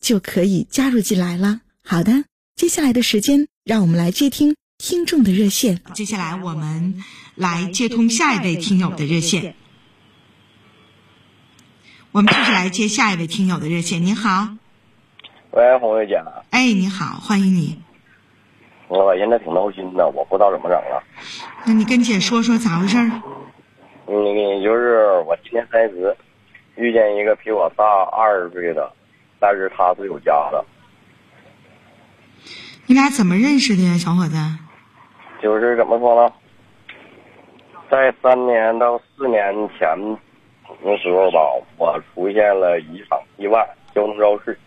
就可以加入进来了。好的，接下来的时间，让我们来接听听众的热线。接下来我们来接通下一位听友的热线。我们继续来接下一位听友的热线。您好，喂，红瑞姐。哎，你好，欢迎你。我现在挺闹心的，我不知道怎么整了。那你跟姐说说咋回事？嗯，就是我今年三十，遇见一个比我大二十岁的，但是他是有家的。你俩怎么认识的呀，小伙子？就是怎么说呢，在三年到四年前的时候吧，我出现了一场意外，交通肇事，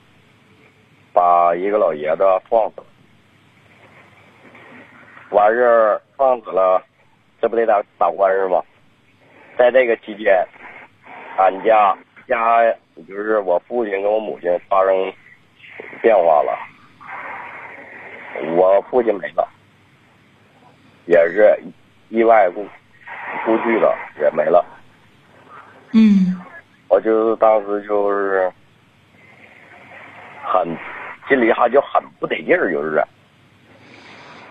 把一个老爷子撞死了。完事儿撞死了，这不得打打官司吗？在这个期间，俺家家就是我父亲跟我母亲发生变化了，我父亲没了，也是意外故故去了，也没了。嗯。我就是当时就是很心里还就很不得劲儿，就是。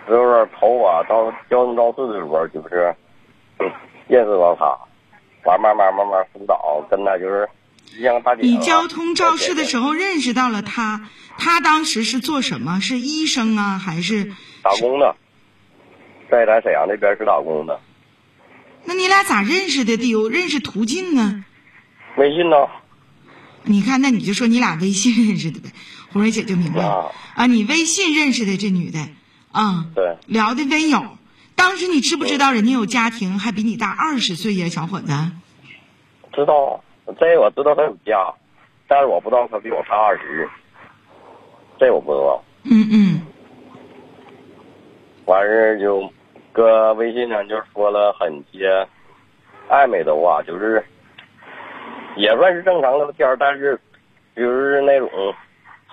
就是头我到交通肇事的时候，就是认识到他，完慢慢慢慢辅导，跟他就是。你交通肇事的时候认识到了他，他当时是做什么？是医生啊，还是打工的？在咱沈阳那边是打工的。那你俩咋认识的？得有认识途径啊。微信呢？你看，那你就说你俩微信认识的呗。红蕊姐就明白了啊，你微信认识的这女的。啊，对，聊的温友。当时你知不知道人家有家庭，还比你大二十岁呀，小伙子？知道，这我知道他有家，但是我不知道他比我大二十，这我不知道。嗯嗯。完事儿就搁微信上就说了很些暧昧的话，就是也算是正常聊天，但是就是那种。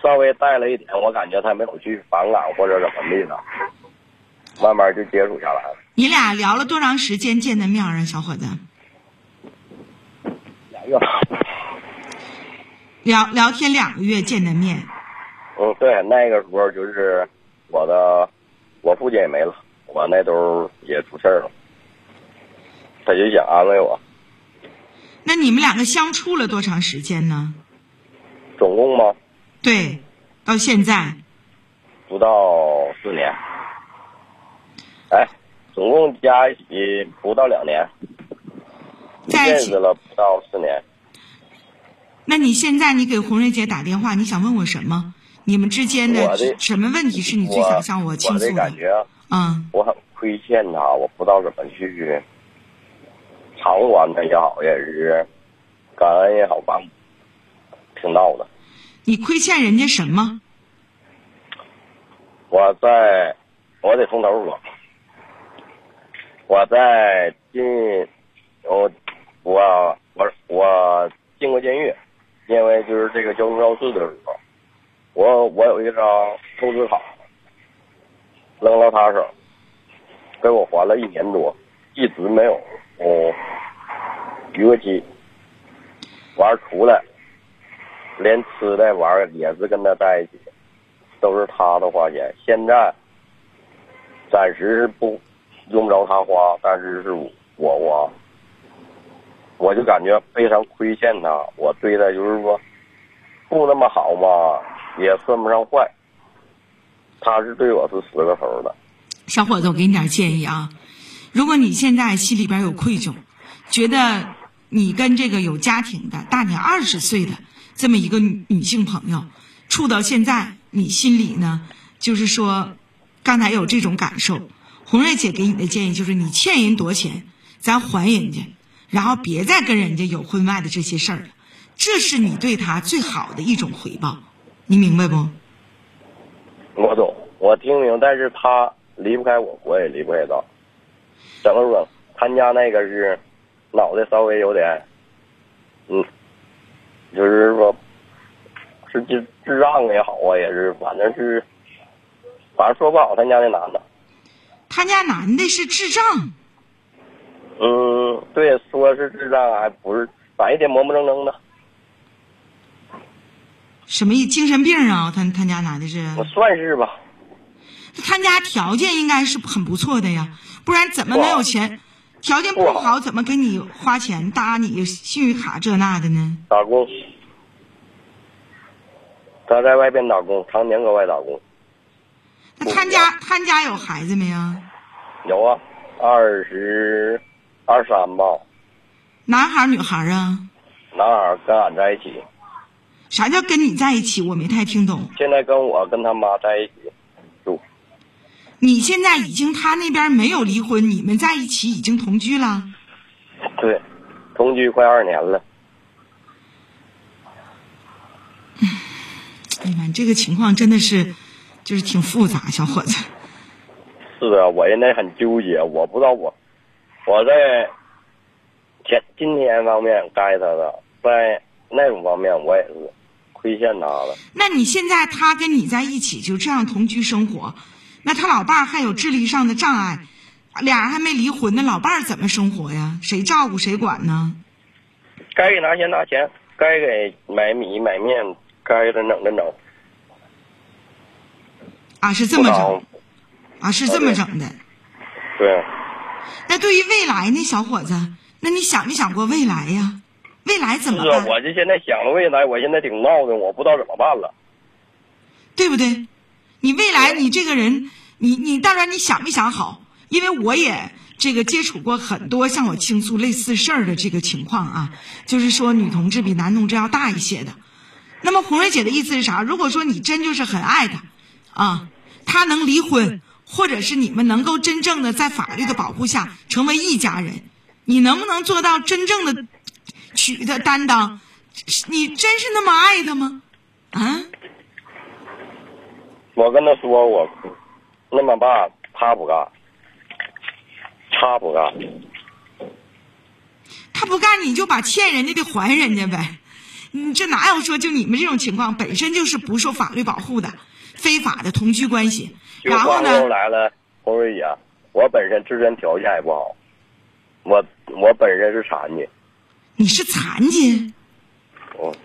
稍微带了一点，我感觉他没有去反感或者怎么地的，慢慢就接触下来了。你俩聊了多长时间见的面啊，小伙子？聊聊天两个月见的面。嗯，对，那个时候就是我的，我父亲也没了，我那都也出事了，他就想安慰我。那你们两个相处了多长时间呢？总共吗？对，到现在不到四年，哎，总共加一起不到两年，在一起了不到四年。那你现在你给红瑞姐打电话，你想问我什么？你们之间的什么问题是你最想向我倾诉的？我感觉，嗯，我很亏欠她，我不知道怎么去偿还她也好，也是感恩也好，吧，挺闹的。你亏欠人家什么？我在，我得从头说。我在进，我我我我进过监狱，因为就是这个交通肇事的时候，我我有一张透支卡，扔到他手，给我还了一年多，一直没有哦逾过期，完出来。连吃的玩也是跟他在一起，都是他的花钱。现在暂时是不用不着他花，但是是我花。我就感觉非常亏欠他，我对他就是说不那么好嘛，也算不上坏，他是对我是十个头的。小伙子，我给你点建议啊，如果你现在心里边有愧疚，觉得你跟这个有家庭的大你二十岁的这么一个女女性朋友处到现在，你心里呢，就是说，刚才有这种感受，红瑞姐给你的建议就是，你欠人多钱，咱还人家，然后别再跟人家有婚外的这些事儿了，这是你对他最好的一种回报，你明白不？我懂，我听明，但是他离不开我，我也离不开他。怎么说？他家那个是脑袋稍微有点，嗯，就是说，是智智障也好啊，也是，反正是，反正说不好，他家那男的。他家男的是智障。嗯，对，说是智障，还不是，反正一天磨磨蹭蹭的。什么意？精神病啊？他他家男的是？我算是吧。他家条件应该是很不错的呀，不然怎么能有钱？条件不好，怎么给你花钱搭你信用卡这那的呢？打工，他在外边打工，常年搁外打工。那他家他家有孩子没啊？有啊，二十二三吧。男孩女孩啊？男孩跟俺在一起。啥叫跟你在一起？我没太听懂。现在跟我跟他妈在一起住。你现在已经他那边没有离婚，你们在一起已经同居了。对，同居快二年了。哎呀妈，这个情况真的是，就是挺复杂，小伙子。是啊，我现在很纠结，我不知道我我在前今天方面该他的，在那种方面我也是亏欠他的。那你现在他跟你在一起就这样同居生活，那他老伴儿还有智力上的障碍，俩人还没离婚呢，老伴儿怎么生活呀？谁照顾谁管呢？该给拿钱拿钱，该给买米买面，该给他整的整。啊，是这么整，啊，是这么整的。对。那对于未来呢，小伙子，那你想没想过未来呀？未来怎么办？是啊，我这现在想了未来，我现在挺闹的，我不知道怎么办了。对不对？你未来你这个人，你你当然你想没想好？因为我也这个接触过很多向我倾诉类似事儿的这个情况啊，就是说女同志比男同志要大一些的。那么红瑞姐的意思是啥？如果说你真就是很爱他，啊，他能离婚，或者是你们能够真正的在法律的保护下成为一家人，你能不能做到真正的？娶她担当，你真是那么爱他吗？啊！我跟他说我那么办，他不干，他不干。他不干，你就把欠人家的还人家呗。你这哪有说就你们这种情况本身就是不受法律保护的非法的同居关系？然后呢？来了，红瑞姐，我本身自身条件也不好，我我本身是残疾。你是残疾？哦。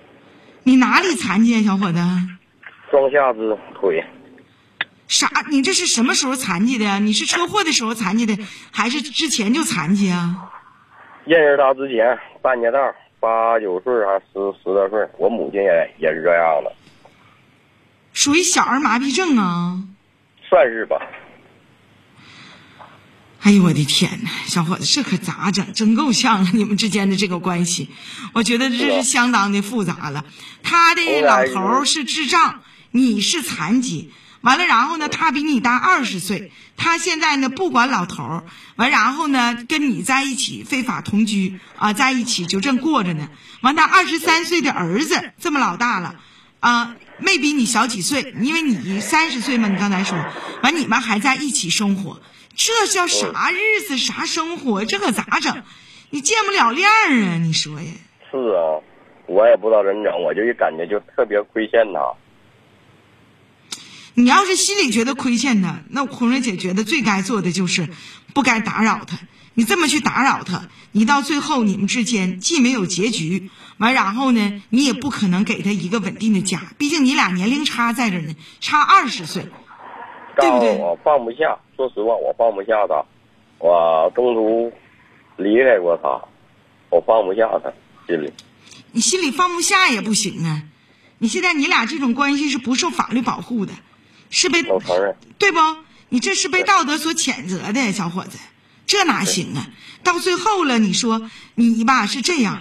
你哪里残疾啊，小伙子？双下肢腿。啥？你这是什么时候残疾的呀？你是车祸的时候残疾的，还是之前就残疾啊？认识他之前，半截道，八九岁还十十多岁，我母亲也也是这样的。属于小儿麻痹症啊？算是吧。哎呦我的天哪，小伙子，这可咋整？真够呛啊！你们之间的这个关系，我觉得这是相当的复杂了。他的老头是智障，你是残疾，完了，然后呢，他比你大二十岁，他现在呢不管老头完，然后呢跟你在一起非法同居啊，在一起就正过着呢。完，他二十三岁的儿子这么老大了，啊，没比你小几岁，因为你三十岁嘛，你刚才说，完你们还在一起生活。这叫啥日子啥生活？这可咋整？你见不了面啊！你说呀？是啊，我也不知道怎整，我就一感觉就特别亏欠他。你要是心里觉得亏欠他，那红瑞姐觉得最该做的就是不该打扰他。你这么去打扰他，你到最后你们之间既没有结局，完然后呢，你也不可能给他一个稳定的家。毕竟你俩年龄差在这呢，差二十岁。对不对？我放不下，说实话，我放不下他。我中途离开过他，我放不下他心里。你心里放不下也不行啊！你现在你俩这种关系是不受法律保护的，是被都承认。对不？你这是被道德所谴责的，小伙子，这哪行啊？到最后了，你说你吧是这样，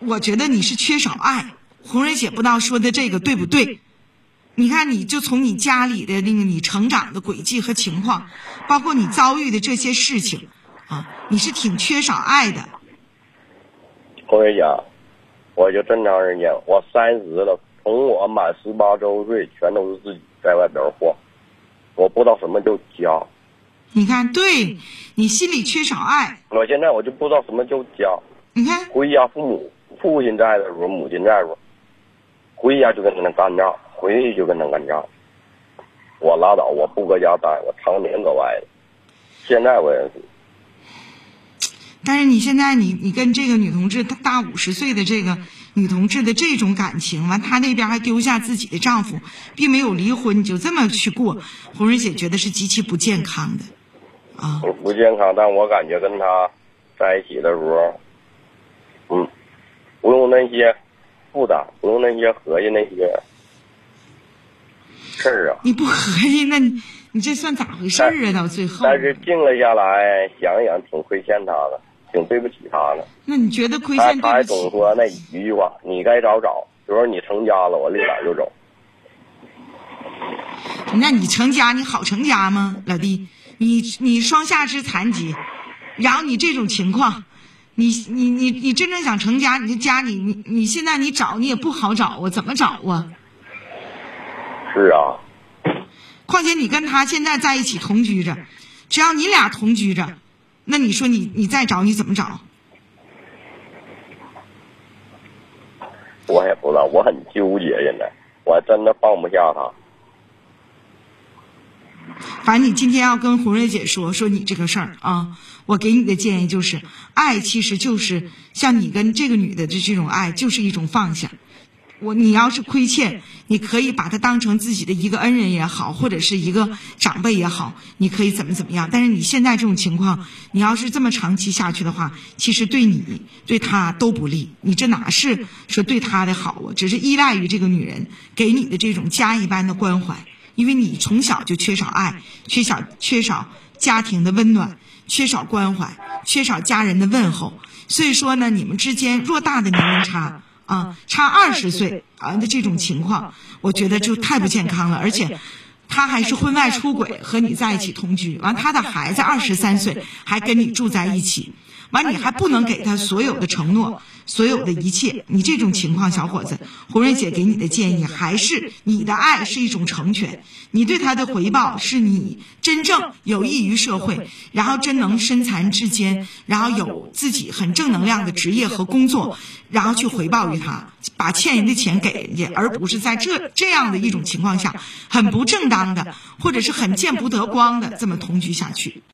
我觉得你是缺少爱。红蕊姐不知道说的这个对不对？你看，你就从你家里的那个你成长的轨迹和情况，包括你遭遇的这些事情，啊，你是挺缺少爱的。红蕊姐，我就这么长时间，我三十了，从我满十八周岁，全都是自己在外边晃，我不知道什么叫家。你看，对你心里缺少爱。我现在我就不知道什么叫家。你看，回家父母父亲在的时候，母亲在的时候，回家就跟他们干仗，回去就跟他干仗。我拉倒，我不搁家待，我常年搁外头。现在我也是。但是你现在你你跟这个女同志大大五十岁的这个女同志的这种感情，完她那边还丢下自己的丈夫，并没有离婚，你就这么去过，红瑞姐觉得是极其不健康的，啊。不健康，但我感觉跟他在一起的时候，嗯，不用那些负担，不用那些合计那些事儿啊。你不合计，那你你这算咋回事儿啊？到最后。但是静了下来，想一想，挺亏欠他的。挺对不起他的。那你觉得亏欠他？他还总说那一句话：“你该找找。”就说你成家了，我立马就走。那你成家，你好成家吗，老弟？你你双下肢残疾，然后你这种情况，你你你你真正想成家，你这家你你你现在你找你也不好找啊，怎么找啊？是啊。况且你跟他现在在一起同居着，只要你俩同居着。那你说你你再找你怎么找？我也不知道，我很纠结。现在我真的放不下他。反正你今天要跟红瑞姐说说你这个事儿啊，我给你的建议就是，爱其实就是像你跟这个女的的这种爱，就是一种放下。我你要是亏欠，你可以把他当成自己的一个恩人也好，或者是一个长辈也好，你可以怎么怎么样。但是你现在这种情况，你要是这么长期下去的话，其实对你对他都不利。你这哪是说对他的好啊？只是依赖于这个女人给你的这种家一般的关怀，因为你从小就缺少爱，缺少缺少家庭的温暖，缺少关怀，缺少家人的问候。所以说呢，你们之间偌大的年龄差。啊，差二十岁啊的这种情况，我觉得就太不健康了。而且，他还是婚外出轨，和你在一起同居，完他的孩子二十三岁，还跟你住在一起。完，你还不能给他所有的承诺，所有的一切。你这种情况，小伙子，红瑞姐给你的建议还是你的爱是一种成全，你对他的回报是你真正有益于社会，然后真能身残志坚，然后有自己很正能量的职业和工作，然后去回报于他，把欠人的钱给人家，而不是在这这样的一种情况下，很不正当的，或者是很见不得光的这么同居下去。